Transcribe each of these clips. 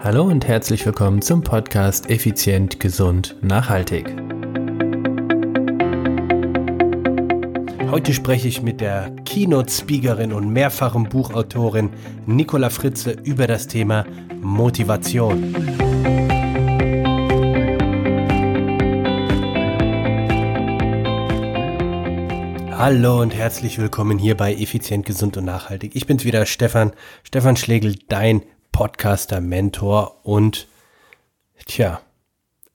Hallo und herzlich willkommen zum Podcast Effizient, Gesund, Nachhaltig. Heute spreche ich mit der Keynote-Speakerin und mehrfachen Buchautorin Nicola Fritze über das Thema Motivation. Hallo und herzlich willkommen hier bei Effizient, Gesund und Nachhaltig. Ich bin's wieder, Stefan, Stefan Schlegel, dein Podcaster, Mentor und, tja,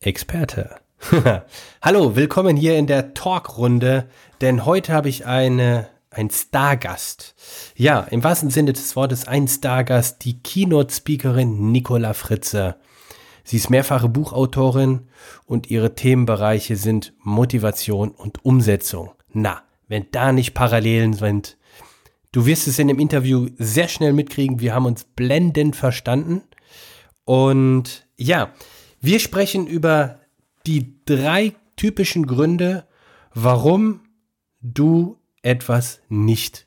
Experte. Hallo, willkommen hier in der Talkrunde, denn heute habe ich eine, ein Stargast. Ja, im wahrsten Sinne des Wortes ein Stargast, die Keynote-Speakerin Nicola Fritze. Sie ist mehrfache Buchautorin und ihre Themenbereiche sind Motivation und Umsetzung. Na, wenn da nicht Parallelen sind, Du wirst es in dem Interview sehr schnell mitkriegen. Wir haben uns blendend verstanden. Und ja, wir sprechen über die drei typischen Gründe, warum du etwas nicht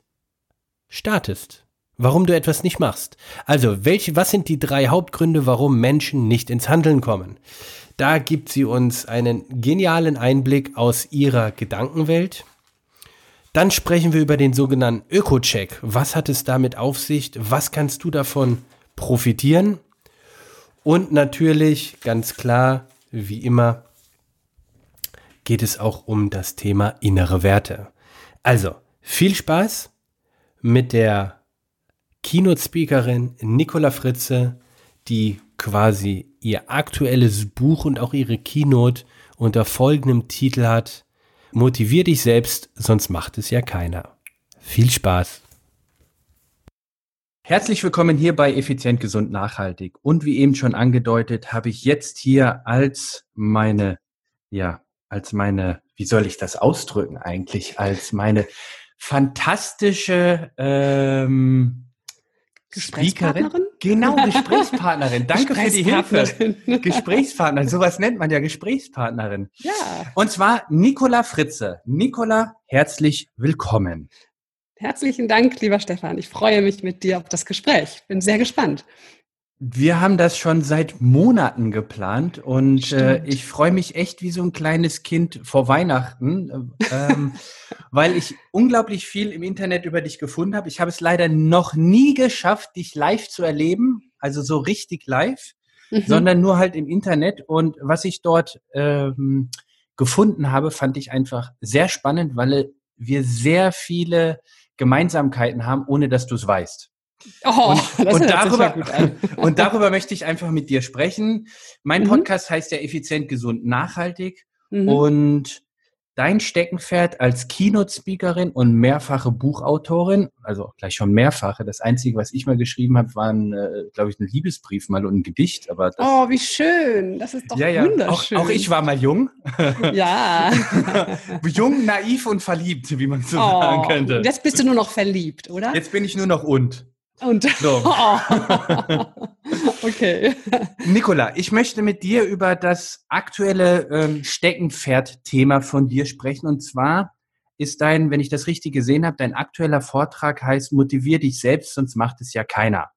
startest. Warum du etwas nicht machst. Also, welche, was sind die drei Hauptgründe, warum Menschen nicht ins Handeln kommen? Da gibt sie uns einen genialen Einblick aus ihrer Gedankenwelt dann sprechen wir über den sogenannten Öko-Check. Was hat es damit auf sich? Was kannst du davon profitieren? Und natürlich, ganz klar, wie immer, geht es auch um das Thema innere Werte. Also, viel Spaß mit der Keynote-Speakerin Nicola Fritze, die quasi ihr aktuelles Buch und auch ihre Keynote unter folgendem Titel hat Motivier dich selbst, sonst macht es ja keiner. Viel Spaß! Herzlich willkommen hier bei Effizient, Gesund, Nachhaltig. Und wie eben schon angedeutet, habe ich jetzt hier als meine, ja, als meine, wie soll ich das ausdrücken eigentlich, als meine fantastische ähm, Gesprächspartnerin? Genau, Gesprächspartnerin. Danke für die Hilfe. Gesprächspartnerin. Sowas nennt man ja Gesprächspartnerin. Ja. Und zwar Nicola Fritze. Nicola, herzlich willkommen. Herzlichen Dank, lieber Stefan. Ich freue mich mit dir auf das Gespräch. Bin sehr gespannt. Wir haben das schon seit Monaten geplant und äh, ich freue mich echt wie so ein kleines Kind vor Weihnachten, ähm, weil ich unglaublich viel im Internet über dich gefunden habe. Ich habe es leider noch nie geschafft, dich live zu erleben, also so richtig live, mhm. sondern nur halt im Internet. Und was ich dort ähm, gefunden habe, fand ich einfach sehr spannend, weil wir sehr viele Gemeinsamkeiten haben, ohne dass du es weißt. Oh, und, und darüber, und darüber möchte ich einfach mit dir sprechen. Mein mhm. Podcast heißt ja Effizient, Gesund, Nachhaltig. Mhm. Und dein Steckenpferd als Keynote-Speakerin und mehrfache Buchautorin, also gleich schon mehrfache. Das Einzige, was ich mal geschrieben habe, war ein, äh, glaube ich, ein Liebesbrief mal und ein Gedicht. Aber das, oh, wie schön. Das ist doch ja, ja. wunderschön. Auch, auch ich war mal jung. Ja. jung, naiv und verliebt, wie man so oh, sagen könnte. Jetzt bist du nur noch verliebt, oder? Jetzt bin ich nur noch und. Und so. okay. Nicola, ich möchte mit dir über das aktuelle ähm, Steckenpferd-Thema von dir sprechen. Und zwar ist dein, wenn ich das richtig gesehen habe, dein aktueller Vortrag heißt Motivier dich selbst, sonst macht es ja keiner.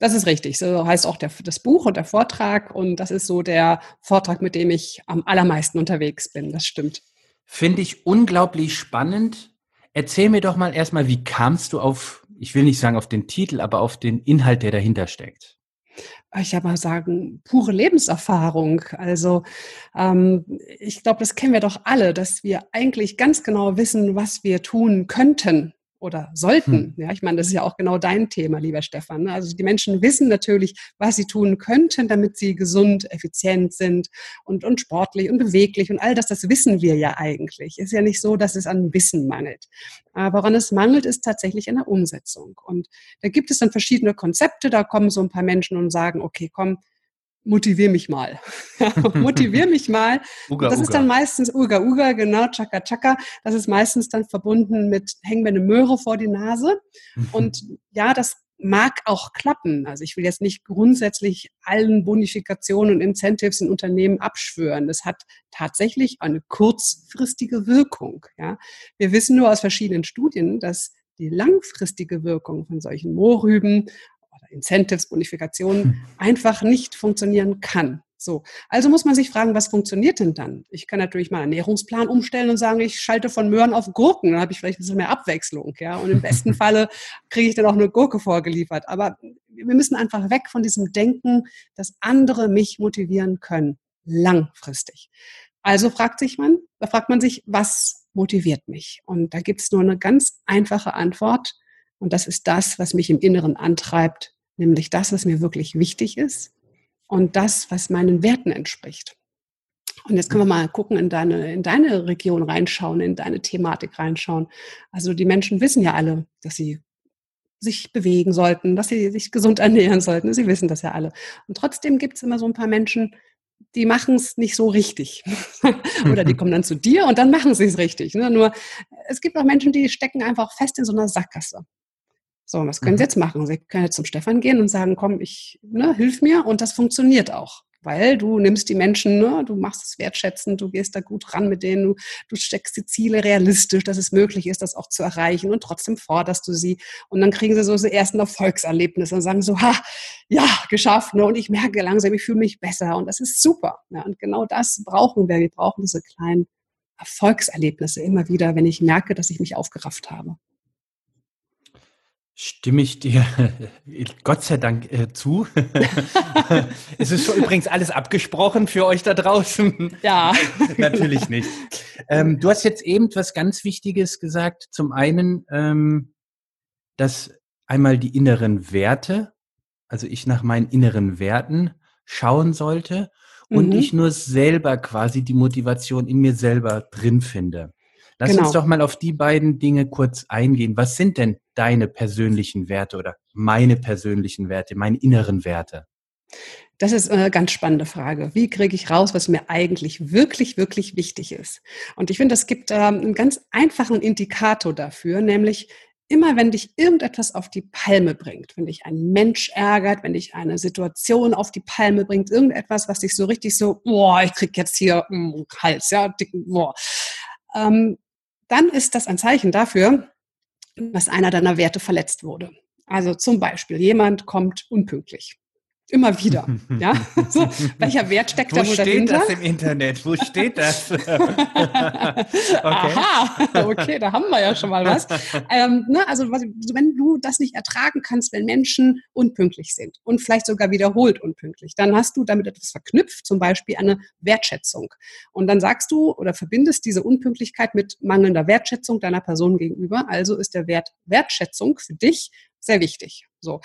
Das ist richtig. So heißt auch der, das Buch und der Vortrag. Und das ist so der Vortrag, mit dem ich am allermeisten unterwegs bin. Das stimmt. Finde ich unglaublich spannend. Erzähl mir doch mal erstmal, wie kamst du auf ich will nicht sagen auf den Titel, aber auf den Inhalt, der dahinter steckt? ich habe mal sagen, pure Lebenserfahrung. Also ähm, ich glaube, das kennen wir doch alle, dass wir eigentlich ganz genau wissen, was wir tun könnten, oder sollten. Hm. Ja, ich meine, das ist ja auch genau dein Thema, lieber Stefan. Ne? Also die Menschen wissen natürlich, was sie tun könnten, damit sie gesund, effizient sind und, und sportlich und beweglich und all das, das wissen wir ja eigentlich. Ist ja nicht so, dass es an Wissen mangelt. Aber woran es mangelt, ist tatsächlich in der Umsetzung. Und da gibt es dann verschiedene Konzepte, da kommen so ein paar Menschen und sagen, okay, komm, motivier mich mal. motivier mich mal. Uga, das Uga. ist dann meistens Uga Uga, genau, Chaka Chaka. Das ist meistens dann verbunden mit häng mir eine Möhre vor die Nase. Und ja, das mag auch klappen. Also ich will jetzt nicht grundsätzlich allen Bonifikationen und Incentives in Unternehmen abschwören. Das hat tatsächlich eine kurzfristige Wirkung. Ja. Wir wissen nur aus verschiedenen Studien, dass die langfristige Wirkung von solchen Mohrrüben Incentives, Bonifikationen hm. einfach nicht funktionieren kann. So. Also muss man sich fragen, was funktioniert denn dann? Ich kann natürlich mal einen Ernährungsplan umstellen und sagen, ich schalte von Möhren auf Gurken, dann habe ich vielleicht ein bisschen mehr Abwechslung, ja. Und im besten Falle kriege ich dann auch eine Gurke vorgeliefert. Aber wir müssen einfach weg von diesem Denken, dass andere mich motivieren können. Langfristig. Also fragt sich man, da fragt man sich, was motiviert mich? Und da gibt es nur eine ganz einfache Antwort. Und das ist das, was mich im Inneren antreibt, nämlich das, was mir wirklich wichtig ist und das, was meinen Werten entspricht. Und jetzt können wir mal gucken, in deine, in deine Region reinschauen, in deine Thematik reinschauen. Also die Menschen wissen ja alle, dass sie sich bewegen sollten, dass sie sich gesund ernähren sollten. Sie wissen das ja alle. Und trotzdem gibt es immer so ein paar Menschen, die machen es nicht so richtig. Oder die kommen dann zu dir und dann machen sie es richtig. Ne? Nur es gibt auch Menschen, die stecken einfach fest in so einer Sackgasse. So, was können mhm. Sie jetzt machen? Sie können jetzt zum Stefan gehen und sagen, komm, ich, ne, hilf mir und das funktioniert auch weil du nimmst die Menschen, ne, du machst es wertschätzend, du gehst da gut ran mit denen, du, du steckst die Ziele realistisch, dass es möglich ist, das auch zu erreichen und trotzdem forderst du sie und dann kriegen sie so die ersten Erfolgserlebnisse und sagen so, ha, ja, geschafft, ne, und ich merke langsam, ich fühle mich besser und das ist super. Ja, und genau das brauchen wir, wir brauchen diese kleinen Erfolgserlebnisse immer wieder, wenn ich merke, dass ich mich aufgerafft habe. Stimme ich dir Gott sei Dank äh, zu. es ist schon übrigens alles abgesprochen für euch da draußen. Ja. Natürlich nicht. Ähm, du hast jetzt eben was ganz Wichtiges gesagt. Zum einen, ähm, dass einmal die inneren Werte, also ich nach meinen inneren Werten schauen sollte und mhm. ich nur selber quasi die Motivation in mir selber drin finde. Lass genau. uns doch mal auf die beiden Dinge kurz eingehen. Was sind denn deine persönlichen Werte oder meine persönlichen Werte, meine inneren Werte? Das ist eine ganz spannende Frage. Wie kriege ich raus, was mir eigentlich wirklich, wirklich wichtig ist? Und ich finde, es gibt einen ganz einfachen Indikator dafür, nämlich immer wenn dich irgendetwas auf die Palme bringt, wenn dich ein Mensch ärgert, wenn dich eine Situation auf die Palme bringt, irgendetwas, was dich so richtig so, boah, ich krieg jetzt hier mm, Hals, ja, dicken, boah. Ähm, dann ist das ein Zeichen dafür, dass einer deiner Werte verletzt wurde. Also zum Beispiel, jemand kommt unpünktlich. Immer wieder. Ja? So, welcher Wert steckt da wohl dahinter? Wo steht das im Internet? Wo steht das? okay. Aha, okay, da haben wir ja schon mal was. Ähm, ne, also wenn du das nicht ertragen kannst, wenn Menschen unpünktlich sind und vielleicht sogar wiederholt unpünktlich, dann hast du damit etwas verknüpft, zum Beispiel eine Wertschätzung. Und dann sagst du oder verbindest diese Unpünktlichkeit mit mangelnder Wertschätzung deiner Person gegenüber. Also ist der Wert Wertschätzung für dich sehr wichtig. So.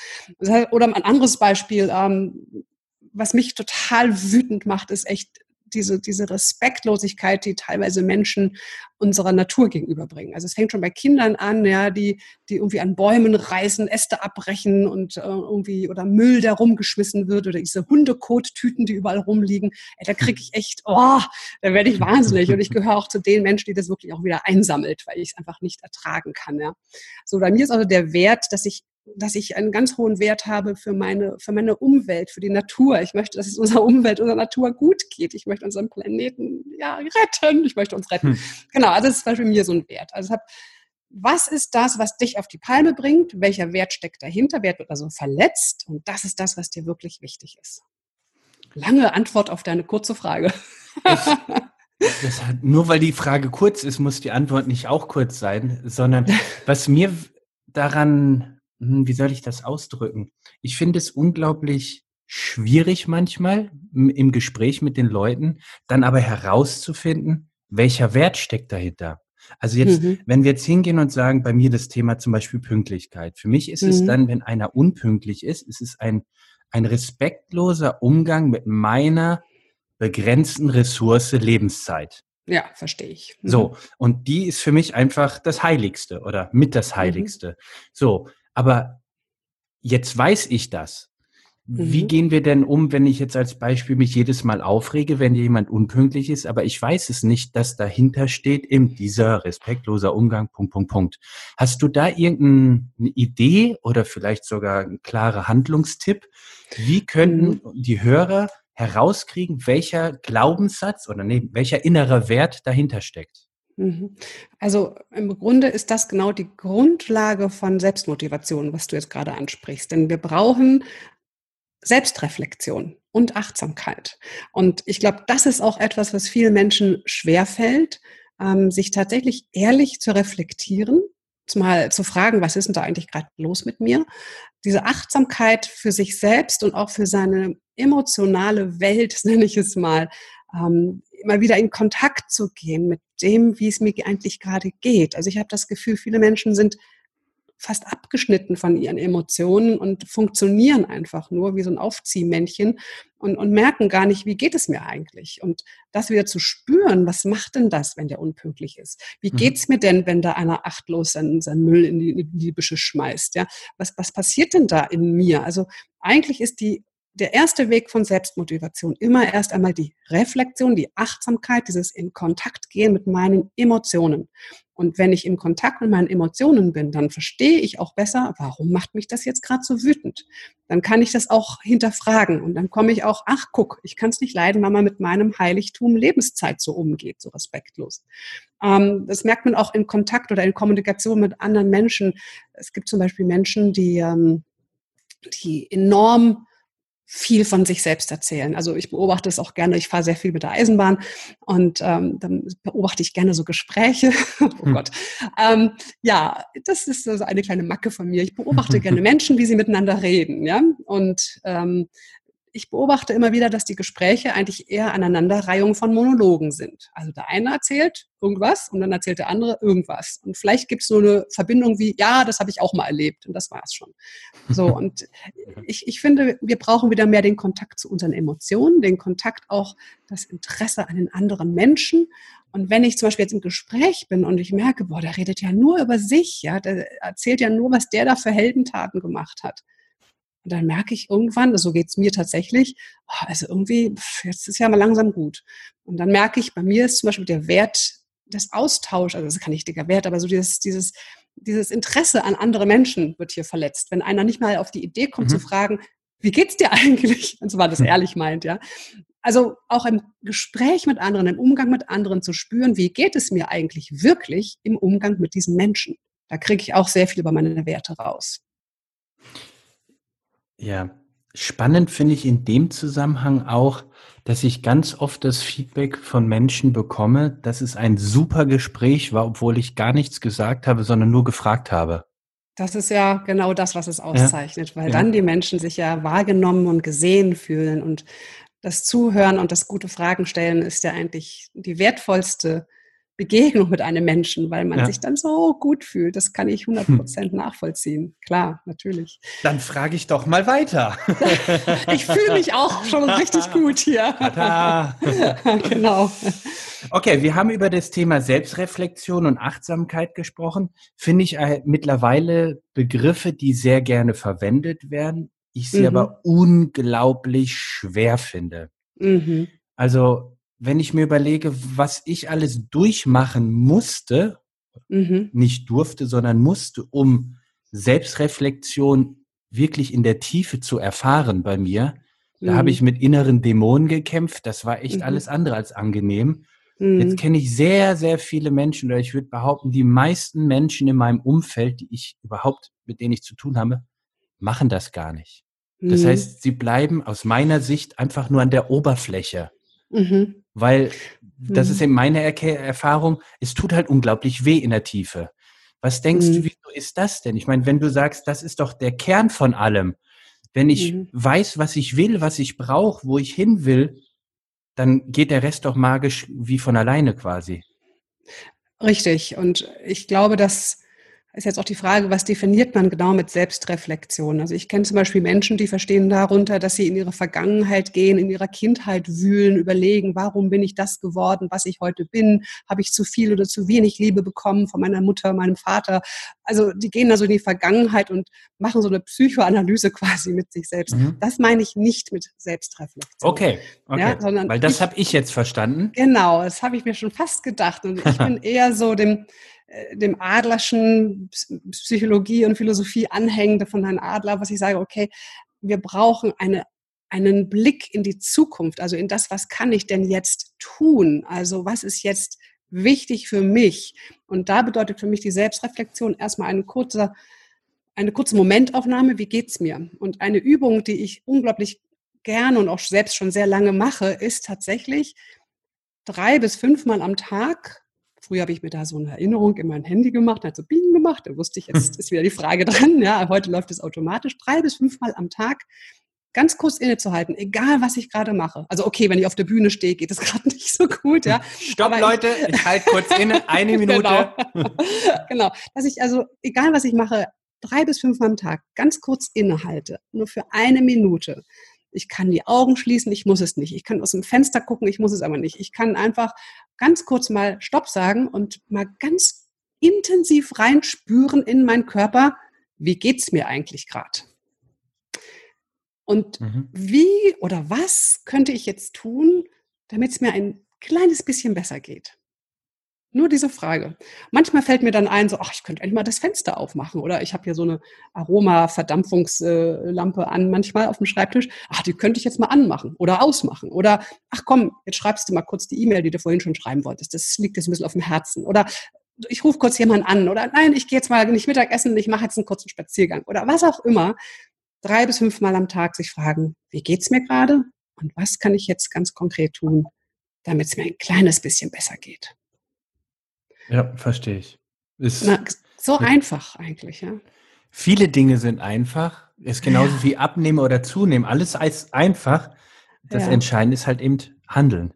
Oder ein anderes Beispiel, ähm, was mich total wütend macht, ist echt diese, diese Respektlosigkeit, die teilweise Menschen unserer Natur gegenüberbringen. Also es fängt schon bei Kindern an, ja, die, die irgendwie an Bäumen reißen, Äste abbrechen und äh, irgendwie oder Müll, der rumgeschmissen wird oder diese Hundekottüten, die überall rumliegen. Ey, da kriege ich echt, oh, da werde ich wahnsinnig. Und ich gehöre auch zu den Menschen, die das wirklich auch wieder einsammelt, weil ich es einfach nicht ertragen kann. Ja. So, bei mir ist also der Wert, dass ich dass ich einen ganz hohen Wert habe für meine, für meine Umwelt, für die Natur. Ich möchte, dass es unserer Umwelt, unserer Natur gut geht. Ich möchte unseren Planeten ja, retten. Ich möchte uns retten. Hm. Genau, also das ist bei mir so ein Wert. Also hab, was ist das, was dich auf die Palme bringt? Welcher Wert steckt dahinter? Wert wird also verletzt? Und das ist das, was dir wirklich wichtig ist. Lange Antwort auf deine kurze Frage. Das, das hat, nur weil die Frage kurz ist, muss die Antwort nicht auch kurz sein, sondern was mir daran wie soll ich das ausdrücken? Ich finde es unglaublich schwierig manchmal im Gespräch mit den Leuten, dann aber herauszufinden, welcher Wert steckt dahinter. Also jetzt, mhm. wenn wir jetzt hingehen und sagen, bei mir das Thema zum Beispiel Pünktlichkeit. Für mich ist mhm. es dann, wenn einer unpünktlich ist, ist es ein, ein respektloser Umgang mit meiner begrenzten Ressource Lebenszeit. Ja, verstehe ich. Mhm. So, und die ist für mich einfach das Heiligste oder mit das mhm. Heiligste. So, aber jetzt weiß ich das. Wie mhm. gehen wir denn um, wenn ich jetzt als Beispiel mich jedes Mal aufrege, wenn jemand unpünktlich ist, aber ich weiß es nicht, dass dahinter steht eben dieser respektloser Umgang, Punkt, Punkt, Punkt. Hast du da irgendeine Idee oder vielleicht sogar einen klaren Handlungstipp? Wie könnten mhm. die Hörer herauskriegen, welcher Glaubenssatz oder nee, welcher innerer Wert dahinter steckt? Mhm. Also im Grunde ist das genau die Grundlage von Selbstmotivation, was du jetzt gerade ansprichst. Denn wir brauchen Selbstreflexion und Achtsamkeit. Und ich glaube, das ist auch etwas, was vielen Menschen schwerfällt, ähm, sich tatsächlich ehrlich zu reflektieren, mal zu fragen, was ist denn da eigentlich gerade los mit mir? Diese Achtsamkeit für sich selbst und auch für seine emotionale Welt, nenne ich es mal, ähm, immer wieder in Kontakt zu gehen mit dem, wie es mir eigentlich gerade geht. Also ich habe das Gefühl, viele Menschen sind fast abgeschnitten von ihren Emotionen und funktionieren einfach nur wie so ein Aufziehmännchen und, und merken gar nicht, wie geht es mir eigentlich. Und das wieder zu spüren, was macht denn das, wenn der unpünktlich ist? Wie mhm. geht's mir denn, wenn da einer achtlos seinen, seinen Müll in die, in die Büsche schmeißt? Ja, was, was passiert denn da in mir? Also eigentlich ist die der erste Weg von Selbstmotivation immer erst einmal die Reflexion, die Achtsamkeit, dieses in Kontakt gehen mit meinen Emotionen. Und wenn ich im Kontakt mit meinen Emotionen bin, dann verstehe ich auch besser, warum macht mich das jetzt gerade so wütend. Dann kann ich das auch hinterfragen und dann komme ich auch, ach guck, ich kann es nicht leiden, wenn man mit meinem Heiligtum Lebenszeit so umgeht, so respektlos. Ähm, das merkt man auch in Kontakt oder in Kommunikation mit anderen Menschen. Es gibt zum Beispiel Menschen, die, ähm, die enorm viel von sich selbst erzählen. Also ich beobachte es auch gerne, ich fahre sehr viel mit der Eisenbahn und ähm, dann beobachte ich gerne so Gespräche. oh hm. Gott. Ähm, ja, das ist so eine kleine Macke von mir. Ich beobachte gerne Menschen, wie sie miteinander reden. Ja? Und ähm, ich beobachte immer wieder, dass die Gespräche eigentlich eher Aneinanderreihung von Monologen sind. Also der eine erzählt irgendwas und dann erzählt der andere irgendwas. Und vielleicht gibt es so eine Verbindung wie, ja, das habe ich auch mal erlebt und das war es schon. So, und ich, ich finde, wir brauchen wieder mehr den Kontakt zu unseren Emotionen, den Kontakt auch, das Interesse an den anderen Menschen. Und wenn ich zum Beispiel jetzt im Gespräch bin und ich merke, boah, der redet ja nur über sich, ja, der erzählt ja nur, was der da für Heldentaten gemacht hat und dann merke ich irgendwann, so geht es mir tatsächlich, oh, also irgendwie, jetzt ist ja mal langsam gut. Und dann merke ich, bei mir ist zum Beispiel der Wert des Austauschs, also das ist kein richtiger Wert, aber so dieses, dieses, dieses Interesse an andere Menschen wird hier verletzt. Wenn einer nicht mal auf die Idee kommt mhm. zu fragen, wie geht's dir eigentlich? Und zwar das mhm. ehrlich meint, ja. Also auch im Gespräch mit anderen, im Umgang mit anderen zu spüren, wie geht es mir eigentlich wirklich im Umgang mit diesen Menschen? Da kriege ich auch sehr viel über meine Werte raus. Ja, spannend finde ich in dem Zusammenhang auch, dass ich ganz oft das Feedback von Menschen bekomme, dass es ein super Gespräch war, obwohl ich gar nichts gesagt habe, sondern nur gefragt habe. Das ist ja genau das, was es auszeichnet, ja. weil ja. dann die Menschen sich ja wahrgenommen und gesehen fühlen und das Zuhören und das gute Fragen stellen ist ja eigentlich die wertvollste Begegnung mit einem Menschen, weil man ja. sich dann so gut fühlt. Das kann ich 100 Prozent hm. nachvollziehen. Klar, natürlich. Dann frage ich doch mal weiter. ich fühle mich auch schon richtig gut hier. genau. Okay, wir haben über das Thema Selbstreflexion und Achtsamkeit gesprochen. Finde ich äh, mittlerweile Begriffe, die sehr gerne verwendet werden. Ich sie mhm. aber unglaublich schwer finde. Mhm. Also wenn ich mir überlege, was ich alles durchmachen musste, mhm. nicht durfte, sondern musste, um Selbstreflexion wirklich in der Tiefe zu erfahren bei mir, da mhm. habe ich mit inneren Dämonen gekämpft. Das war echt mhm. alles andere als angenehm. Mhm. Jetzt kenne ich sehr, sehr viele Menschen, oder ich würde behaupten, die meisten Menschen in meinem Umfeld, die ich überhaupt, mit denen ich zu tun habe, machen das gar nicht. Das mhm. heißt, sie bleiben aus meiner Sicht einfach nur an der Oberfläche. Weil das ist mhm. eben meine Erke Erfahrung, es tut halt unglaublich weh in der Tiefe. Was denkst mhm. du, wieso ist das denn? Ich meine, wenn du sagst, das ist doch der Kern von allem. Wenn ich mhm. weiß, was ich will, was ich brauche, wo ich hin will, dann geht der Rest doch magisch wie von alleine quasi. Richtig. Und ich glaube, dass ist jetzt auch die Frage, was definiert man genau mit Selbstreflexion? Also ich kenne zum Beispiel Menschen, die verstehen darunter, dass sie in ihre Vergangenheit gehen, in ihrer Kindheit wühlen, überlegen, warum bin ich das geworden, was ich heute bin? Habe ich zu viel oder zu wenig Liebe bekommen von meiner Mutter, meinem Vater? Also die gehen also in die Vergangenheit und machen so eine Psychoanalyse quasi mit sich selbst. Mhm. Das meine ich nicht mit Selbstreflexion. Okay, okay. Ja, sondern weil das habe ich jetzt verstanden. Genau, das habe ich mir schon fast gedacht. Und ich bin eher so dem dem Adlerschen Psychologie und Philosophie anhängende von Herrn Adler, was ich sage, okay, wir brauchen eine, einen Blick in die Zukunft, also in das, was kann ich denn jetzt tun? Also was ist jetzt wichtig für mich. Und da bedeutet für mich die Selbstreflexion erstmal eine kurze, eine kurze Momentaufnahme, wie geht's mir? Und eine Übung, die ich unglaublich gerne und auch selbst schon sehr lange mache, ist tatsächlich drei bis fünfmal am Tag. Früher habe ich mir da so eine Erinnerung in mein Handy gemacht, hat so Bing gemacht, da wusste ich, jetzt ist wieder die Frage dran. Ja, heute läuft es automatisch. Drei bis fünfmal am Tag ganz kurz innezuhalten, egal was ich gerade mache. Also okay, wenn ich auf der Bühne stehe, geht es gerade nicht so gut, ja. Stopp, Aber Leute, ich, ich halte kurz inne, eine Minute. genau. genau, dass ich also, egal was ich mache, drei bis fünfmal am Tag ganz kurz innehalte, nur für eine Minute. Ich kann die Augen schließen, ich muss es nicht. Ich kann aus dem Fenster gucken, ich muss es aber nicht. Ich kann einfach ganz kurz mal Stopp sagen und mal ganz intensiv reinspüren in meinen Körper, wie geht's mir eigentlich gerade? Und mhm. wie oder was könnte ich jetzt tun, damit es mir ein kleines bisschen besser geht? Nur diese Frage. Manchmal fällt mir dann ein, so, ach, ich könnte endlich mal das Fenster aufmachen. Oder ich habe hier so eine Aroma-Verdampfungslampe an manchmal auf dem Schreibtisch. Ach, die könnte ich jetzt mal anmachen oder ausmachen. Oder, ach komm, jetzt schreibst du mal kurz die E-Mail, die du vorhin schon schreiben wolltest. Das liegt jetzt ein bisschen auf dem Herzen. Oder ich rufe kurz jemanden an. Oder nein, ich gehe jetzt mal nicht Mittagessen, ich mache jetzt einen kurzen Spaziergang. Oder was auch immer drei bis fünfmal am Tag sich fragen, wie geht's mir gerade und was kann ich jetzt ganz konkret tun, damit es mir ein kleines bisschen besser geht. Ja, verstehe ich. Na, so einfach eigentlich, ja. Viele Dinge sind einfach. Ist genauso ja. wie abnehmen oder zunehmen. Alles ist einfach. Das ja. Entscheidende ist halt eben handeln.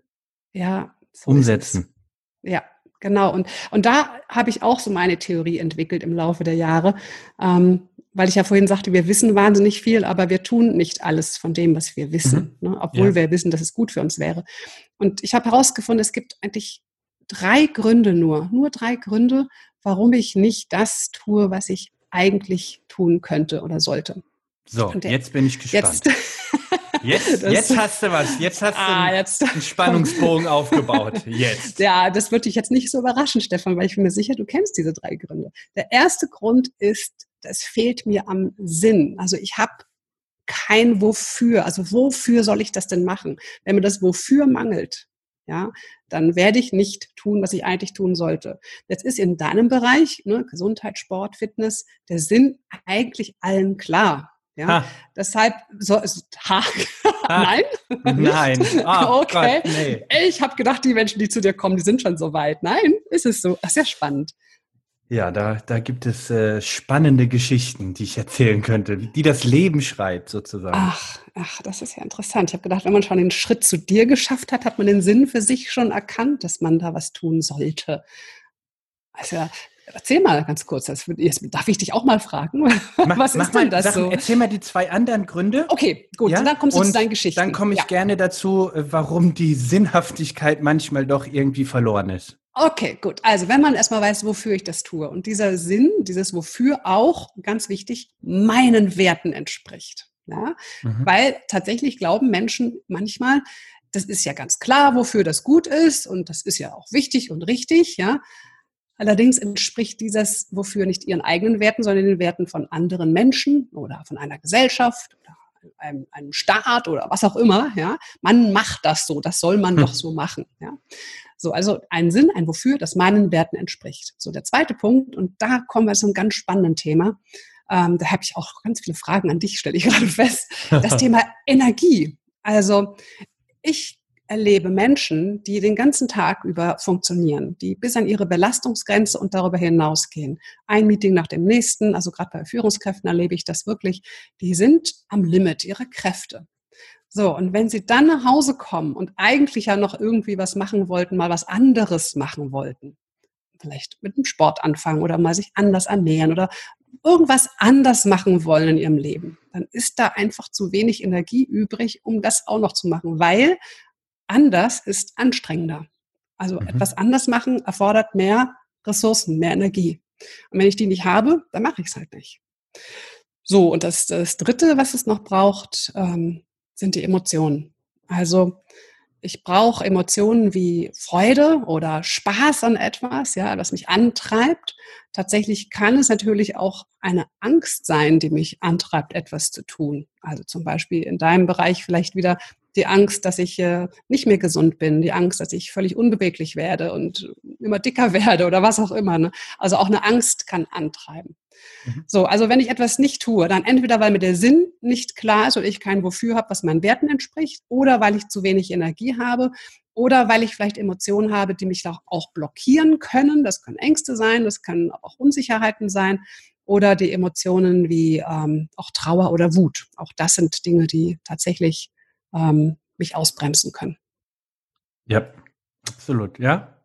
Ja. So Umsetzen. Ja, genau. Und, und da habe ich auch so meine Theorie entwickelt im Laufe der Jahre. Ähm, weil ich ja vorhin sagte, wir wissen wahnsinnig viel, aber wir tun nicht alles von dem, was wir wissen, mhm. ne? obwohl ja. wir wissen, dass es gut für uns wäre. Und ich habe herausgefunden, es gibt eigentlich drei Gründe nur, nur drei Gründe, warum ich nicht das tue, was ich eigentlich tun könnte oder sollte. So, der, jetzt bin ich gespannt. Jetzt, jetzt, jetzt, hast du was. Jetzt hast ah, du jetzt, einen Spannungsbogen aufgebaut. Jetzt. Ja, das würde dich jetzt nicht so überraschen, Stefan, weil ich bin mir sicher, du kennst diese drei Gründe. Der erste Grund ist das fehlt mir am Sinn. Also ich habe kein Wofür. Also wofür soll ich das denn machen? Wenn mir das Wofür mangelt, ja, dann werde ich nicht tun, was ich eigentlich tun sollte. Jetzt ist in deinem Bereich, ne, Gesundheit, Sport, Fitness, der Sinn eigentlich allen klar. Ja, ha. deshalb so ist ha. Nein? Nein. Oh, okay. Gott, nee. Ich habe gedacht, die Menschen, die zu dir kommen, die sind schon so weit. Nein, ist es so. Das ist ja spannend. Ja, da, da gibt es äh, spannende Geschichten, die ich erzählen könnte, die das Leben schreibt sozusagen. Ach, ach, das ist ja interessant. Ich habe gedacht, wenn man schon den Schritt zu dir geschafft hat, hat man den Sinn für sich schon erkannt, dass man da was tun sollte. Also erzähl mal ganz kurz, das, jetzt darf ich dich auch mal fragen. Mach, was ist denn das Sachen, so? Erzähl mal die zwei anderen Gründe. Okay, gut, ja? dann kommst du Und zu deinen Geschichten. Dann komme ich ja. gerne dazu, äh, warum die Sinnhaftigkeit manchmal doch irgendwie verloren ist. Okay, gut. Also wenn man erstmal weiß, wofür ich das tue und dieser Sinn, dieses Wofür auch, ganz wichtig, meinen Werten entspricht. Ja? Mhm. Weil tatsächlich glauben Menschen manchmal, das ist ja ganz klar, wofür das gut ist und das ist ja auch wichtig und richtig, ja. Allerdings entspricht dieses Wofür nicht ihren eigenen Werten, sondern den Werten von anderen Menschen oder von einer Gesellschaft oder einem, einem Staat oder was auch immer, ja. Man macht das so, das soll man hm. doch so machen, ja. So, also ein Sinn, ein Wofür, das meinen Werten entspricht. So, der zweite Punkt, und da kommen wir zu einem ganz spannenden Thema. Ähm, da habe ich auch ganz viele Fragen an dich, stelle ich gerade fest. Das Thema Energie. Also ich erlebe Menschen, die den ganzen Tag über funktionieren, die bis an ihre Belastungsgrenze und darüber hinausgehen. Ein Meeting nach dem nächsten, also gerade bei Führungskräften erlebe ich das wirklich, die sind am Limit ihrer Kräfte. So, und wenn sie dann nach Hause kommen und eigentlich ja noch irgendwie was machen wollten, mal was anderes machen wollten, vielleicht mit dem Sport anfangen oder mal sich anders ernähren oder irgendwas anders machen wollen in ihrem Leben, dann ist da einfach zu wenig Energie übrig, um das auch noch zu machen, weil anders ist anstrengender. Also mhm. etwas anders machen erfordert mehr Ressourcen, mehr Energie. Und wenn ich die nicht habe, dann mache ich es halt nicht. So, und das, das Dritte, was es noch braucht, ähm, sind die Emotionen. Also ich brauche Emotionen wie Freude oder Spaß an etwas, ja, was mich antreibt. Tatsächlich kann es natürlich auch eine Angst sein, die mich antreibt, etwas zu tun. Also zum Beispiel in deinem Bereich vielleicht wieder die Angst, dass ich äh, nicht mehr gesund bin, die Angst, dass ich völlig unbeweglich werde und immer dicker werde oder was auch immer. Ne? Also auch eine Angst kann antreiben. Mhm. So, also wenn ich etwas nicht tue, dann entweder weil mir der Sinn nicht klar ist und ich kein Wofür habe, was meinen Werten entspricht, oder weil ich zu wenig Energie habe, oder weil ich vielleicht Emotionen habe, die mich auch blockieren können. Das können Ängste sein, das können auch Unsicherheiten sein oder die Emotionen wie ähm, auch Trauer oder Wut. Auch das sind Dinge, die tatsächlich ähm, mich ausbremsen können. Ja, absolut, ja.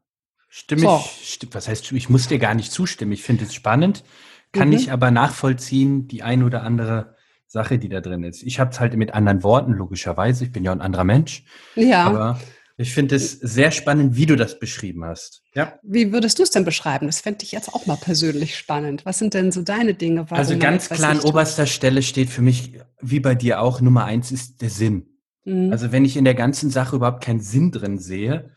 Stimme so. ich, was heißt, ich muss dir gar nicht zustimmen. Ich finde es spannend, kann mhm. ich aber nachvollziehen, die ein oder andere Sache, die da drin ist. Ich habe es halt mit anderen Worten, logischerweise. Ich bin ja ein anderer Mensch. Ja. Aber ich finde es sehr spannend, wie du das beschrieben hast. Ja. Wie würdest du es denn beschreiben? Das fände ich jetzt auch mal persönlich spannend. Was sind denn so deine Dinge? also ganz klar an oberster Stelle steht für mich, wie bei dir auch, Nummer eins ist der Sinn. Mhm. Also wenn ich in der ganzen Sache überhaupt keinen Sinn drin sehe,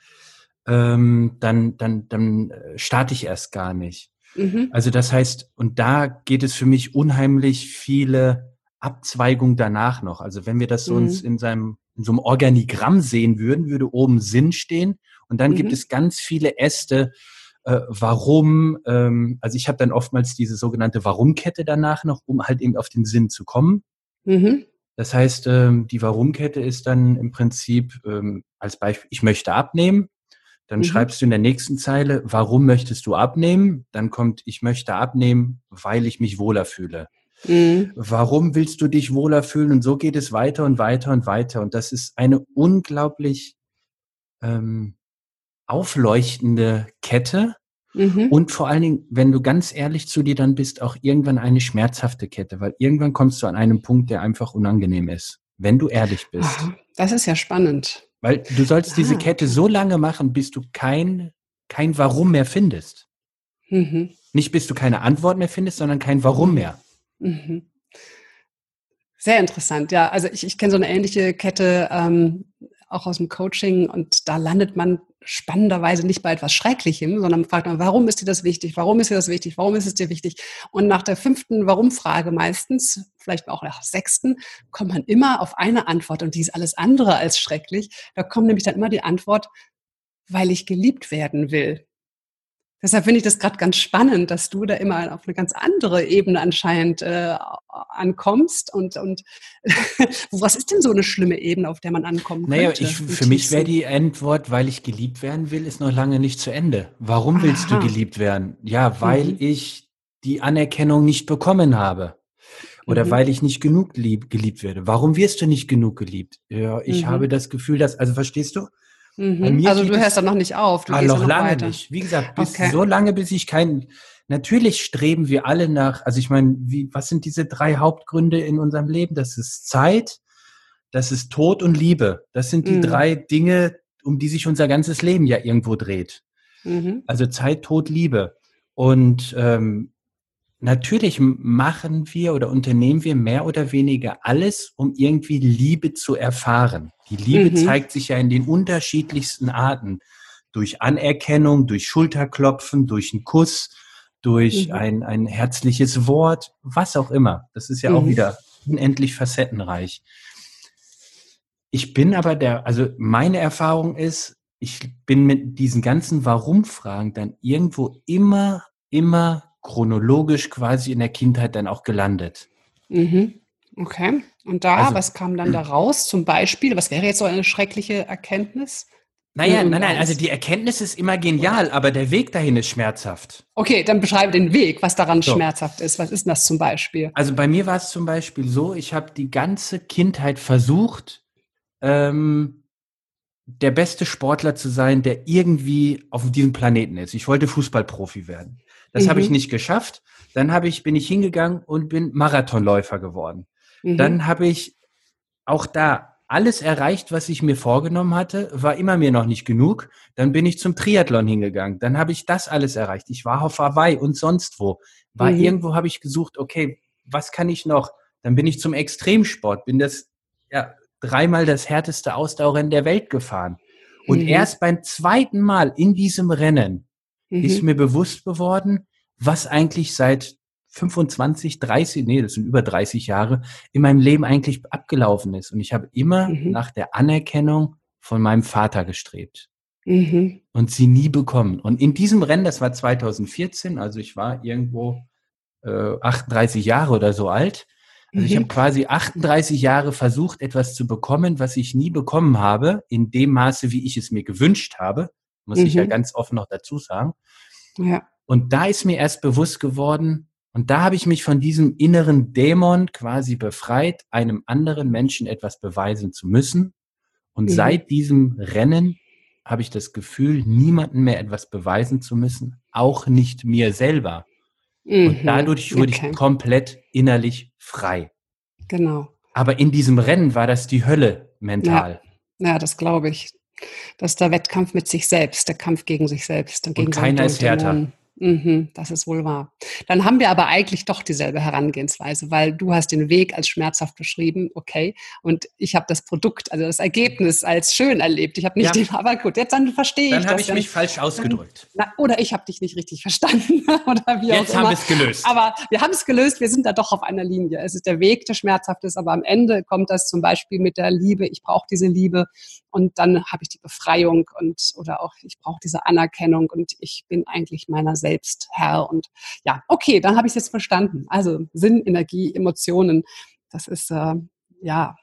ähm, dann, dann, dann äh, starte ich erst gar nicht. Mhm. Also das heißt, und da geht es für mich unheimlich viele Abzweigungen danach noch. Also wenn wir das so mhm. uns in seinem in so einem Organigramm sehen würden, würde oben Sinn stehen und dann mhm. gibt es ganz viele Äste, äh, warum, ähm, also ich habe dann oftmals diese sogenannte Warum-Kette danach noch, um halt eben auf den Sinn zu kommen. Mhm. Das heißt, ähm, die Warum-Kette ist dann im Prinzip ähm, als Beispiel, ich möchte abnehmen. Dann mhm. schreibst du in der nächsten Zeile, warum möchtest du abnehmen? Dann kommt, ich möchte abnehmen, weil ich mich wohler fühle. Mhm. Warum willst du dich wohler fühlen? Und so geht es weiter und weiter und weiter. Und das ist eine unglaublich ähm, aufleuchtende Kette. Mhm. Und vor allen Dingen, wenn du ganz ehrlich zu dir dann bist, auch irgendwann eine schmerzhafte Kette, weil irgendwann kommst du an einen Punkt, der einfach unangenehm ist, wenn du ehrlich bist. Ach, das ist ja spannend. Weil du sollst ah. diese Kette so lange machen, bis du kein, kein Warum mehr findest. Mhm. Nicht bis du keine Antwort mehr findest, sondern kein Warum mehr. Mhm. Sehr interessant, ja. Also ich, ich kenne so eine ähnliche Kette ähm, auch aus dem Coaching und da landet man spannenderweise nicht bei etwas Schrecklichem, sondern fragt man, warum ist dir das wichtig? Warum ist dir das wichtig? Warum ist es dir wichtig? Und nach der fünften Warum-Frage meistens, vielleicht auch nach sechsten, kommt man immer auf eine Antwort und die ist alles andere als schrecklich. Da kommt nämlich dann immer die Antwort, weil ich geliebt werden will. Deshalb finde ich das gerade ganz spannend, dass du da immer auf eine ganz andere Ebene anscheinend äh, ankommst. Und, und was ist denn so eine schlimme Ebene, auf der man ankommen naja, könnte? Naja, für mich wäre die Antwort, weil ich geliebt werden will, ist noch lange nicht zu Ende. Warum willst du geliebt werden? Ja, weil mhm. ich die Anerkennung nicht bekommen habe. Oder mhm. weil ich nicht genug lieb, geliebt werde. Warum wirst du nicht genug geliebt? Ja, ich mhm. habe das Gefühl, dass, also verstehst du? Mhm. Also du hörst dann noch nicht auf. Du ah, noch, noch lange weiter. nicht. Wie gesagt, bis, okay. so lange, bis ich kein. Natürlich streben wir alle nach. Also ich meine, wie, was sind diese drei Hauptgründe in unserem Leben? Das ist Zeit, das ist Tod und Liebe. Das sind die mhm. drei Dinge, um die sich unser ganzes Leben ja irgendwo dreht. Mhm. Also Zeit, Tod, Liebe. Und ähm, natürlich machen wir oder unternehmen wir mehr oder weniger alles, um irgendwie Liebe zu erfahren. Die Liebe mhm. zeigt sich ja in den unterschiedlichsten Arten. Durch Anerkennung, durch Schulterklopfen, durch einen Kuss, durch mhm. ein, ein herzliches Wort, was auch immer. Das ist ja mhm. auch wieder unendlich facettenreich. Ich bin aber der, also meine Erfahrung ist, ich bin mit diesen ganzen Warum-Fragen dann irgendwo immer, immer chronologisch quasi in der Kindheit dann auch gelandet. Mhm. Okay. Und da, also, was kam dann da raus? Zum Beispiel, was wäre jetzt so eine schreckliche Erkenntnis? Naja, nein, nein, also die Erkenntnis ist immer genial, aber der Weg dahin ist schmerzhaft. Okay, dann beschreibe den Weg, was daran so. schmerzhaft ist. Was ist das zum Beispiel? Also bei mir war es zum Beispiel so, ich habe die ganze Kindheit versucht, ähm, der beste Sportler zu sein, der irgendwie auf diesem Planeten ist. Ich wollte Fußballprofi werden. Das mhm. habe ich nicht geschafft. Dann habe ich, bin ich hingegangen und bin Marathonläufer geworden. Mhm. Dann habe ich auch da alles erreicht, was ich mir vorgenommen hatte, war immer mir noch nicht genug. Dann bin ich zum Triathlon hingegangen. Dann habe ich das alles erreicht. Ich war auf Hawaii und sonst wo. War mhm. irgendwo habe ich gesucht, okay, was kann ich noch? Dann bin ich zum Extremsport, bin das ja dreimal das härteste Ausdauerrennen der Welt gefahren. Und mhm. erst beim zweiten Mal in diesem Rennen mhm. ist mir bewusst geworden, was eigentlich seit 25, 30, nee, das sind über 30 Jahre, in meinem Leben eigentlich abgelaufen ist. Und ich habe immer mhm. nach der Anerkennung von meinem Vater gestrebt. Mhm. Und sie nie bekommen. Und in diesem Rennen, das war 2014, also ich war irgendwo äh, 38 Jahre oder so alt. Also mhm. ich habe quasi 38 Jahre versucht, etwas zu bekommen, was ich nie bekommen habe, in dem Maße, wie ich es mir gewünscht habe. Muss ich ja mhm. ganz offen noch dazu sagen. Ja. Und da ist mir erst bewusst geworden, und da habe ich mich von diesem inneren Dämon quasi befreit, einem anderen Menschen etwas beweisen zu müssen. Und mhm. seit diesem Rennen habe ich das Gefühl, niemandem mehr etwas beweisen zu müssen, auch nicht mir selber. Mhm. Und dadurch wurde okay. ich komplett innerlich frei. Genau. Aber in diesem Rennen war das die Hölle mental. Ja, ja das glaube ich. Das ist der Wettkampf mit sich selbst, der Kampf gegen sich selbst. Und, und keiner ist härter. Mhm, das ist wohl wahr. Dann haben wir aber eigentlich doch dieselbe Herangehensweise, weil du hast den Weg als schmerzhaft beschrieben, okay, und ich habe das Produkt, also das Ergebnis als schön erlebt. Ich habe nicht ja. den, aber gut, jetzt dann verstehe ich Dann habe ich mich falsch ausgedrückt. Na, oder ich habe dich nicht richtig verstanden oder wie Jetzt haben wir es gelöst. Aber wir haben es gelöst, wir sind da doch auf einer Linie. Es ist der Weg, der schmerzhaft ist, aber am Ende kommt das zum Beispiel mit der Liebe, ich brauche diese Liebe und dann habe ich die Befreiung und oder auch ich brauche diese Anerkennung und ich bin eigentlich meiner selbst Herr. Und ja, okay, dann habe ich es jetzt verstanden. Also Sinn, Energie, Emotionen, das ist äh, ja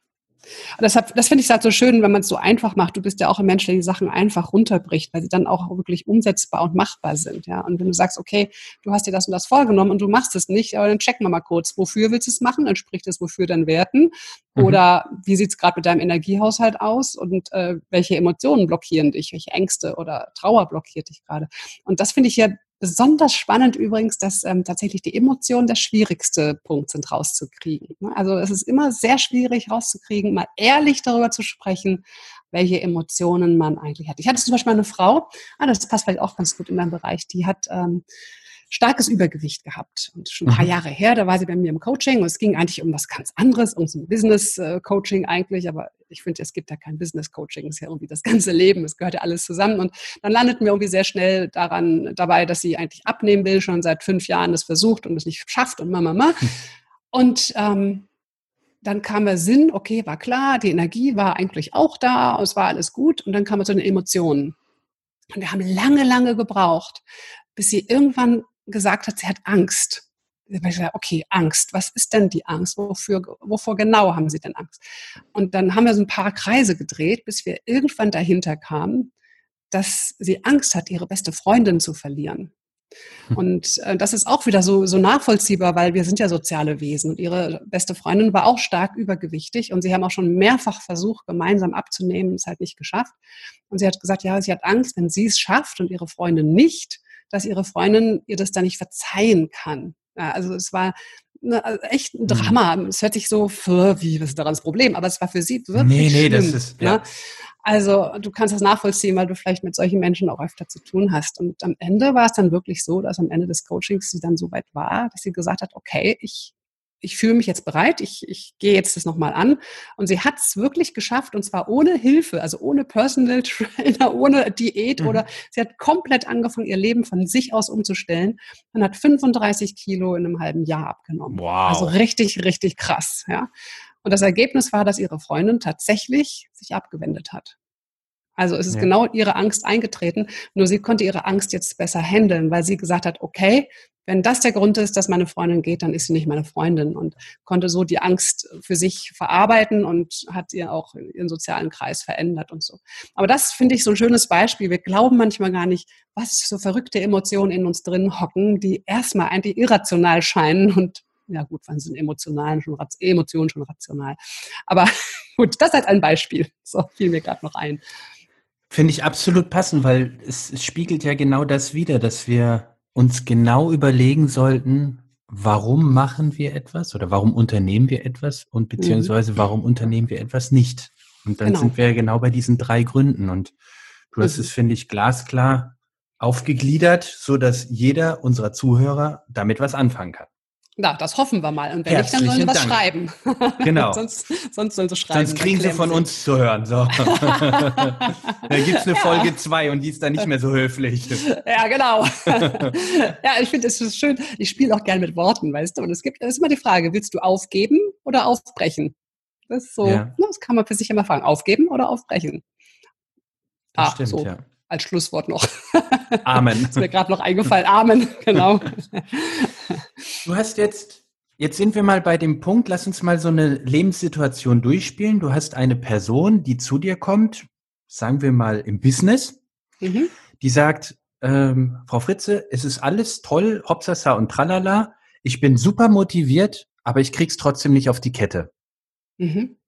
und deshalb, das finde ich halt so schön, wenn man es so einfach macht. Du bist ja auch ein Mensch, der die Sachen einfach runterbricht, weil sie dann auch wirklich umsetzbar und machbar sind. Ja, und wenn du sagst, okay, du hast dir das und das vorgenommen und du machst es nicht, aber dann checken wir mal kurz, wofür willst du es machen? Entspricht es wofür deinen Werten? Mhm. Oder wie sieht es gerade mit deinem Energiehaushalt aus? Und äh, welche Emotionen blockieren dich? Welche Ängste oder Trauer blockiert dich gerade? Und das finde ich ja Besonders spannend übrigens, dass ähm, tatsächlich die Emotionen der schwierigste Punkt sind rauszukriegen. Ne? Also es ist immer sehr schwierig rauszukriegen, mal ehrlich darüber zu sprechen, welche Emotionen man eigentlich hat. Ich hatte zum Beispiel eine Frau, ah, das passt vielleicht auch ganz gut in meinem Bereich, die hat ähm, starkes Übergewicht gehabt. Und schon ein paar mhm. Jahre her, da war sie bei mir im Coaching und es ging eigentlich um was ganz anderes, um so ein Business-Coaching eigentlich, aber ich finde, es gibt ja kein Business-Coaching, es ist ja irgendwie das ganze Leben, es gehört ja alles zusammen. Und dann landeten wir irgendwie sehr schnell daran, dabei, dass sie eigentlich abnehmen will, schon seit fünf Jahren das versucht und es nicht schafft und mama, mama. Und ähm, dann kam der Sinn, okay, war klar, die Energie war eigentlich auch da, es war alles gut. Und dann kam es zu den Emotionen. Und wir haben lange, lange gebraucht, bis sie irgendwann gesagt hat, sie hat Angst. Ich gesagt, okay, Angst. Was ist denn die Angst? Wofür, wovor genau haben Sie denn Angst? Und dann haben wir so ein paar Kreise gedreht, bis wir irgendwann dahinter kamen, dass sie Angst hat, ihre beste Freundin zu verlieren. Hm. Und äh, das ist auch wieder so, so nachvollziehbar, weil wir sind ja soziale Wesen. Und ihre beste Freundin war auch stark übergewichtig und sie haben auch schon mehrfach versucht, gemeinsam abzunehmen, es halt nicht geschafft. Und sie hat gesagt, ja, sie hat Angst, wenn sie es schafft und ihre Freundin nicht, dass ihre Freundin ihr das dann nicht verzeihen kann. Ja, also es war eine, also echt ein mhm. Drama. Mhm. Es hört sich so für, wie, was ist daran das Problem? Aber es war für sie wirklich Nee, nee, schlimm, das ist, ja. Ne? Also du kannst das nachvollziehen, weil du vielleicht mit solchen Menschen auch öfter zu tun hast. Und am Ende war es dann wirklich so, dass am Ende des Coachings sie dann so weit war, dass sie gesagt hat, okay, ich ich fühle mich jetzt bereit, ich, ich gehe jetzt das nochmal an. Und sie hat es wirklich geschafft und zwar ohne Hilfe, also ohne Personal Trainer, ohne Diät mhm. oder sie hat komplett angefangen, ihr Leben von sich aus umzustellen und hat 35 Kilo in einem halben Jahr abgenommen. Wow. Also richtig, richtig krass, ja. Und das Ergebnis war, dass ihre Freundin tatsächlich sich abgewendet hat. Also es ist ja. genau ihre Angst eingetreten, nur sie konnte ihre Angst jetzt besser handeln, weil sie gesagt hat, okay, wenn das der Grund ist, dass meine Freundin geht, dann ist sie nicht meine Freundin und konnte so die Angst für sich verarbeiten und hat ihr auch ihren sozialen Kreis verändert und so. Aber das finde ich so ein schönes Beispiel. Wir glauben manchmal gar nicht, was so verrückte Emotionen in uns drin hocken, die erstmal eigentlich irrational scheinen und ja gut, wann sind Emotionen schon, Emotionen schon rational? Aber gut, das ist halt ein Beispiel. So fiel mir gerade noch ein. Finde ich absolut passend, weil es, es spiegelt ja genau das wider, dass wir uns genau überlegen sollten, warum machen wir etwas oder warum unternehmen wir etwas und mhm. beziehungsweise warum unternehmen wir etwas nicht. Und dann genau. sind wir genau bei diesen drei Gründen. Und du hast mhm. es, finde ich, glasklar aufgegliedert, so dass jeder unserer Zuhörer damit was anfangen kann. Na, das hoffen wir mal. Und wenn nicht, dann sollen sie was Dank. schreiben. Genau. sonst, sonst sollen sie schreiben. Sonst kriegen sie von sie. uns zu hören. So. da gibt es eine ja. Folge 2 und die ist dann nicht mehr so höflich. ja, genau. ja, ich finde es ist schön. Ich spiele auch gern mit Worten, weißt du. Und es gibt, es ist immer die Frage, willst du aufgeben oder aufbrechen? Das ist so, ja. Ne, das kann man für sich immer fragen. Aufgeben oder aufbrechen? Das ah, stimmt, so. ja als Schlusswort noch. Amen. ist mir gerade noch eingefallen. Amen, genau. Du hast jetzt, jetzt sind wir mal bei dem Punkt, lass uns mal so eine Lebenssituation durchspielen. Du hast eine Person, die zu dir kommt, sagen wir mal im Business, mhm. die sagt, ähm, Frau Fritze, es ist alles toll, Hopsasa und Tralala. Ich bin super motiviert, aber ich krieg's trotzdem nicht auf die Kette. Mhm.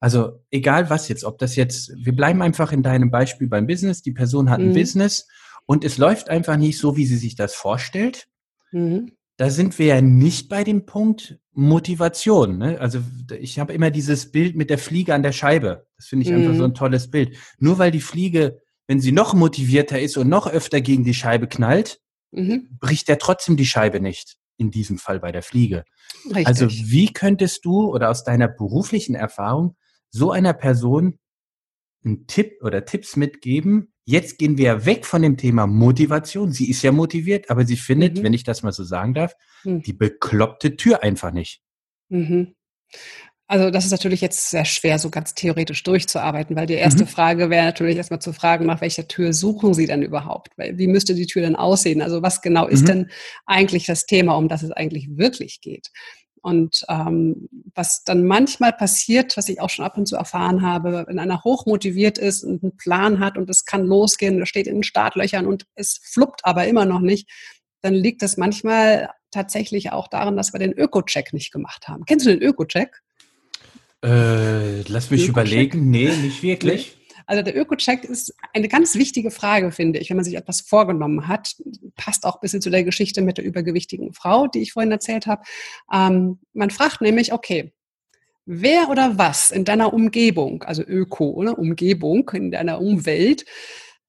Also egal was jetzt, ob das jetzt, wir bleiben einfach in deinem Beispiel beim Business, die Person hat ein mhm. Business und es läuft einfach nicht so, wie sie sich das vorstellt. Mhm. Da sind wir ja nicht bei dem Punkt Motivation. Ne? Also ich habe immer dieses Bild mit der Fliege an der Scheibe. Das finde ich mhm. einfach so ein tolles Bild. Nur weil die Fliege, wenn sie noch motivierter ist und noch öfter gegen die Scheibe knallt, mhm. bricht er trotzdem die Scheibe nicht. In diesem Fall bei der Fliege. Richtig. Also wie könntest du oder aus deiner beruflichen Erfahrung so einer Person einen Tipp oder Tipps mitgeben. Jetzt gehen wir weg von dem Thema Motivation. Sie ist ja motiviert, aber sie findet, mhm. wenn ich das mal so sagen darf, mhm. die bekloppte Tür einfach nicht. Mhm. Also das ist natürlich jetzt sehr schwer, so ganz theoretisch durchzuarbeiten, weil die erste mhm. Frage wäre natürlich erstmal zu fragen, nach welcher Tür suchen Sie denn überhaupt? Weil, wie müsste die Tür denn aussehen? Also was genau ist mhm. denn eigentlich das Thema, um das es eigentlich wirklich geht? Und ähm, was dann manchmal passiert, was ich auch schon ab und zu erfahren habe, wenn einer hochmotiviert ist und einen Plan hat und es kann losgehen, steht in den Startlöchern und es fluppt aber immer noch nicht, dann liegt das manchmal tatsächlich auch daran, dass wir den Öko-Check nicht gemacht haben. Kennst du den Öko-Check? Äh, lass mich überlegen. Nee, nicht wirklich. Also der Öko-Check ist eine ganz wichtige Frage, finde ich, wenn man sich etwas vorgenommen hat. Passt auch ein bisschen zu der Geschichte mit der übergewichtigen Frau, die ich vorhin erzählt habe. Ähm, man fragt nämlich, okay, wer oder was in deiner Umgebung, also Öko oder Umgebung, in deiner Umwelt,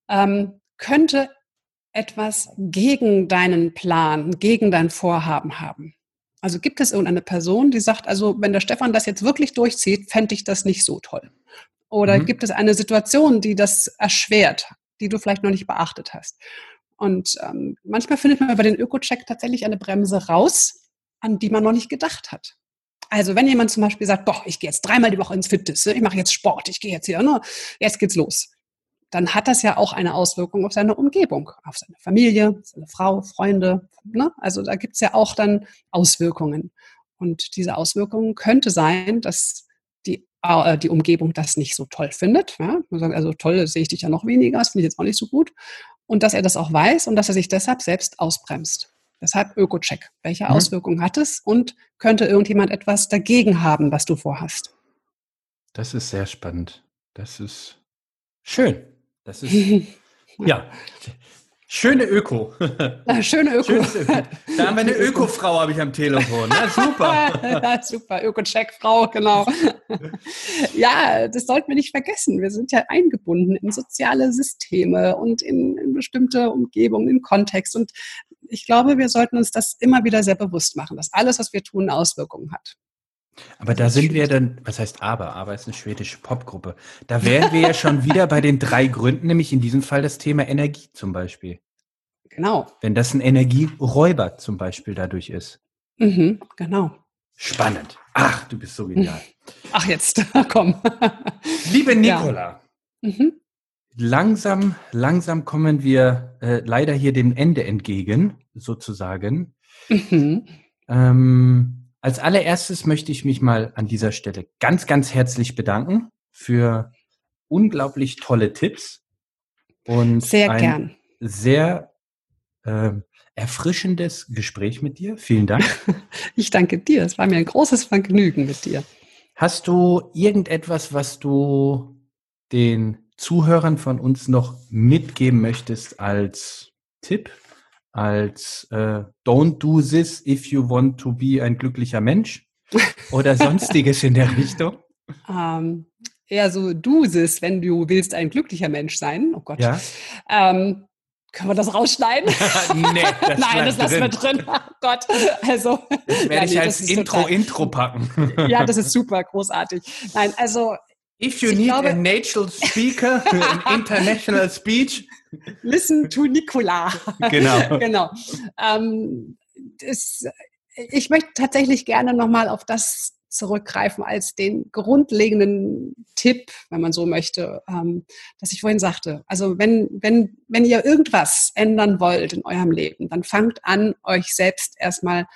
ähm, könnte etwas gegen deinen Plan, gegen dein Vorhaben haben? Also gibt es irgendeine Person, die sagt, also wenn der Stefan das jetzt wirklich durchzieht, fände ich das nicht so toll. Oder mhm. gibt es eine Situation, die das erschwert, die du vielleicht noch nicht beachtet hast? Und ähm, manchmal findet man bei den Öko-Check tatsächlich eine Bremse raus, an die man noch nicht gedacht hat. Also wenn jemand zum Beispiel sagt, doch, ich gehe jetzt dreimal die Woche ins Fitness, ne, ich mache jetzt Sport, ich gehe jetzt hier, ne, jetzt geht's los, dann hat das ja auch eine Auswirkung auf seine Umgebung, auf seine Familie, seine Frau, Freunde. Ne? Also da gibt's ja auch dann Auswirkungen. Und diese Auswirkungen könnte sein, dass die Umgebung das nicht so toll findet. Ja? Man sagt, also toll, sehe ich dich ja noch weniger, das finde ich jetzt auch nicht so gut. Und dass er das auch weiß und dass er sich deshalb selbst ausbremst. Deshalb Öko-Check. Welche mhm. Auswirkungen hat es und könnte irgendjemand etwas dagegen haben, was du vorhast? Das ist sehr spannend. Das ist schön. Das ist, ja, Schöne Öko. Schöne Öko. Da haben wir eine Öko-Frau, habe ich am Telefon. Na, super. ja, super, Öko-Check-Frau, genau. ja, das sollten wir nicht vergessen. Wir sind ja eingebunden in soziale Systeme und in, in bestimmte Umgebungen, in Kontext. Und ich glaube, wir sollten uns das immer wieder sehr bewusst machen, dass alles, was wir tun, Auswirkungen hat. Aber da sind wir dann, was heißt aber? Aber ist eine schwedische Popgruppe. Da wären wir ja schon wieder bei den drei Gründen, nämlich in diesem Fall das Thema Energie zum Beispiel. Genau. Wenn das ein Energieräuber zum Beispiel dadurch ist. Mhm, genau. Spannend. Ach, du bist so genial. Ach, jetzt, komm. Liebe Nicola, ja. mhm. langsam, langsam kommen wir äh, leider hier dem Ende entgegen, sozusagen. Mhm. Ähm, als allererstes möchte ich mich mal an dieser Stelle ganz, ganz herzlich bedanken für unglaublich tolle Tipps und sehr ein gern. sehr äh, erfrischendes Gespräch mit dir. Vielen Dank. Ich danke dir. Es war mir ein großes Vergnügen mit dir. Hast du irgendetwas, was du den Zuhörern von uns noch mitgeben möchtest als Tipp als äh, Don't do this if you want to be ein glücklicher Mensch oder sonstiges in der Richtung? Ähm, eher so do this, wenn du willst ein glücklicher Mensch sein. Oh Gott. Ja. Ähm, Können wir das rausschneiden? nee, das Nein, das lassen wir drin. Oh Gott. Also. Das werde ja, ich nee, als Intro, total, Intro packen. ja, das ist super, großartig. Nein, also. If you need glaube, a natural speaker für an international speech. Listen to Nicola. Genau. genau. Ähm, das, ich möchte tatsächlich gerne nochmal auf das zurückgreifen als den grundlegenden Tipp, wenn man so möchte, ähm, dass ich vorhin sagte. Also wenn, wenn, wenn ihr irgendwas ändern wollt in eurem Leben, dann fangt an, euch selbst erstmal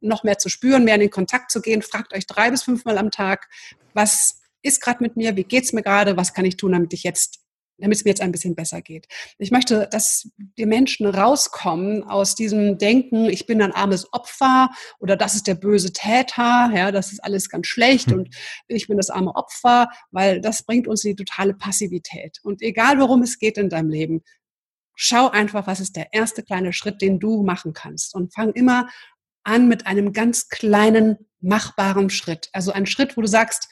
noch mehr zu spüren, mehr in den Kontakt zu gehen. Fragt euch drei bis fünfmal am Tag, was ist gerade mit mir, wie geht's mir gerade, was kann ich tun, damit ich jetzt damit es mir jetzt ein bisschen besser geht. Ich möchte, dass die Menschen rauskommen aus diesem Denken, ich bin ein armes Opfer oder das ist der böse Täter, ja, das ist alles ganz schlecht hm. und ich bin das arme Opfer, weil das bringt uns die totale Passivität. Und egal worum es geht in deinem Leben, schau einfach, was ist der erste kleine Schritt, den du machen kannst und fang immer an mit einem ganz kleinen machbaren Schritt. Also ein Schritt, wo du sagst,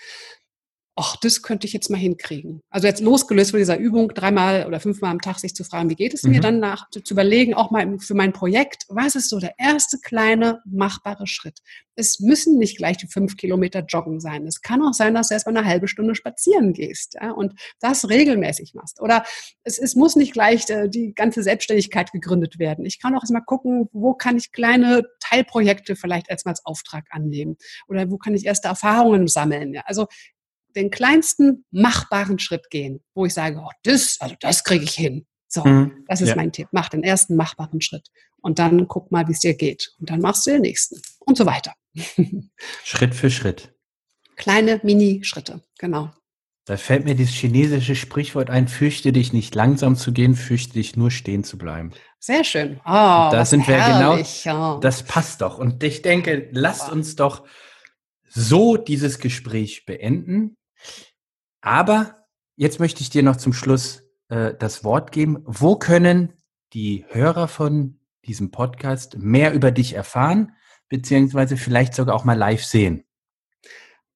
ach, das könnte ich jetzt mal hinkriegen. Also jetzt losgelöst von dieser Übung, dreimal oder fünfmal am Tag sich zu fragen, wie geht es mhm. mir, dann nach, zu überlegen, auch mal für mein Projekt, was ist so der erste kleine machbare Schritt? Es müssen nicht gleich die fünf Kilometer joggen sein. Es kann auch sein, dass du erst mal eine halbe Stunde spazieren gehst ja, und das regelmäßig machst. Oder es, es muss nicht gleich äh, die ganze Selbstständigkeit gegründet werden. Ich kann auch erstmal gucken, wo kann ich kleine Teilprojekte vielleicht erstmal als Auftrag annehmen? Oder wo kann ich erste Erfahrungen sammeln? Ja? Also den kleinsten machbaren Schritt gehen, wo ich sage, oh, das, also das kriege ich hin. So, mhm. das ist ja. mein Tipp. Mach den ersten machbaren Schritt und dann guck mal, wie es dir geht. Und dann machst du den nächsten und so weiter. Schritt für Schritt. Kleine Mini-Schritte, genau. Da fällt mir dieses chinesische Sprichwort ein, fürchte dich nicht langsam zu gehen, fürchte dich nur stehen zu bleiben. Sehr schön. Oh, da sind wir genau, das passt doch. Und ich denke, lasst uns doch so dieses Gespräch beenden. Aber jetzt möchte ich dir noch zum Schluss äh, das Wort geben. Wo können die Hörer von diesem Podcast mehr über dich erfahren, beziehungsweise vielleicht sogar auch mal live sehen?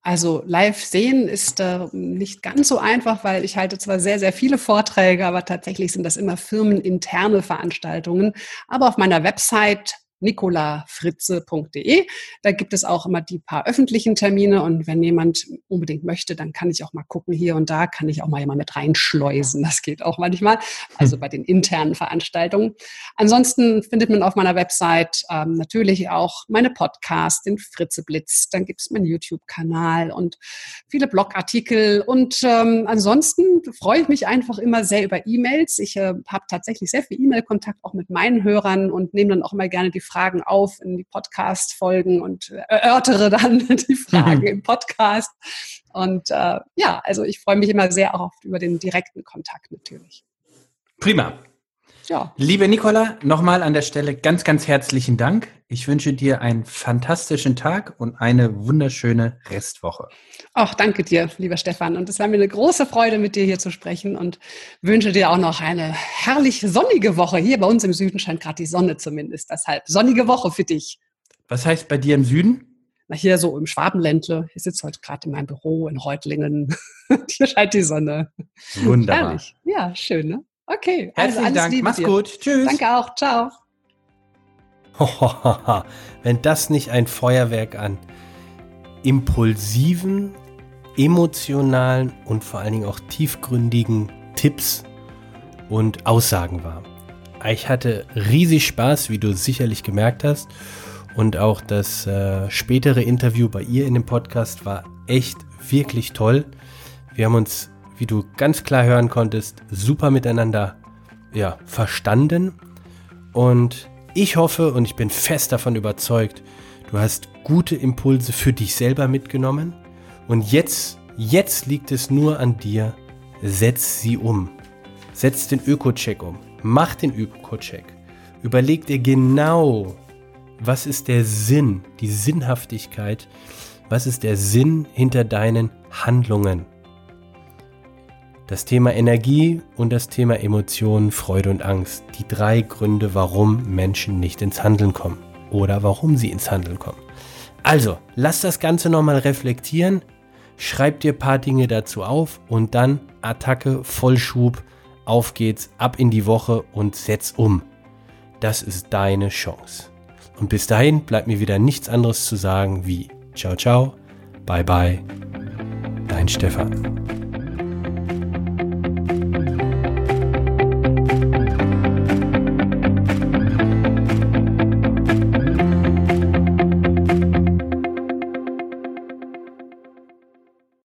Also live sehen ist äh, nicht ganz so einfach, weil ich halte zwar sehr, sehr viele Vorträge, aber tatsächlich sind das immer firmeninterne Veranstaltungen. Aber auf meiner Website nicolafritze.de. Da gibt es auch immer die paar öffentlichen Termine und wenn jemand unbedingt möchte, dann kann ich auch mal gucken hier und da, kann ich auch mal jemand mit reinschleusen. Das geht auch manchmal, also bei den internen Veranstaltungen. Ansonsten findet man auf meiner Website ähm, natürlich auch meine Podcasts, den Fritze Blitz, dann gibt es meinen YouTube-Kanal und viele Blogartikel und ähm, ansonsten freue ich mich einfach immer sehr über E-Mails. Ich äh, habe tatsächlich sehr viel E-Mail-Kontakt auch mit meinen Hörern und nehme dann auch immer gerne die Fragen auf in die Podcast-Folgen und erörtere dann die Fragen im Podcast. Und äh, ja, also ich freue mich immer sehr auch über den direkten Kontakt natürlich. Prima. Ja. Liebe Nicola, nochmal an der Stelle ganz, ganz herzlichen Dank. Ich wünsche dir einen fantastischen Tag und eine wunderschöne Restwoche. Ach, danke dir, lieber Stefan. Und es war mir eine große Freude, mit dir hier zu sprechen und wünsche dir auch noch eine herrlich sonnige Woche. Hier bei uns im Süden scheint gerade die Sonne zumindest. Deshalb sonnige Woche für dich. Was heißt bei dir im Süden? Na, hier so im Schwabenländle. Ich sitze heute gerade in meinem Büro in Reutlingen. hier scheint die Sonne. Wunderbar. Herrlich. Ja, schön, ne? Okay. Also Herzlichen Dank. Mach's dir. gut. Tschüss. Danke auch. Ciao. Wenn das nicht ein Feuerwerk an impulsiven, emotionalen und vor allen Dingen auch tiefgründigen Tipps und Aussagen war. Ich hatte riesig Spaß, wie du sicherlich gemerkt hast. Und auch das äh, spätere Interview bei ihr in dem Podcast war echt wirklich toll. Wir haben uns wie du ganz klar hören konntest, super miteinander ja, verstanden. Und ich hoffe und ich bin fest davon überzeugt, du hast gute Impulse für dich selber mitgenommen. Und jetzt, jetzt liegt es nur an dir, setz sie um. Setz den Öko-Check um. Mach den Öko-Check. Überleg dir genau, was ist der Sinn, die Sinnhaftigkeit, was ist der Sinn hinter deinen Handlungen. Das Thema Energie und das Thema Emotionen, Freude und Angst. Die drei Gründe, warum Menschen nicht ins Handeln kommen oder warum sie ins Handeln kommen. Also, lass das Ganze nochmal reflektieren, schreib dir ein paar Dinge dazu auf und dann Attacke, Vollschub auf geht's, ab in die Woche und setz um. Das ist deine Chance. Und bis dahin bleibt mir wieder nichts anderes zu sagen wie ciao ciao, bye bye, dein Stefan. Thank you.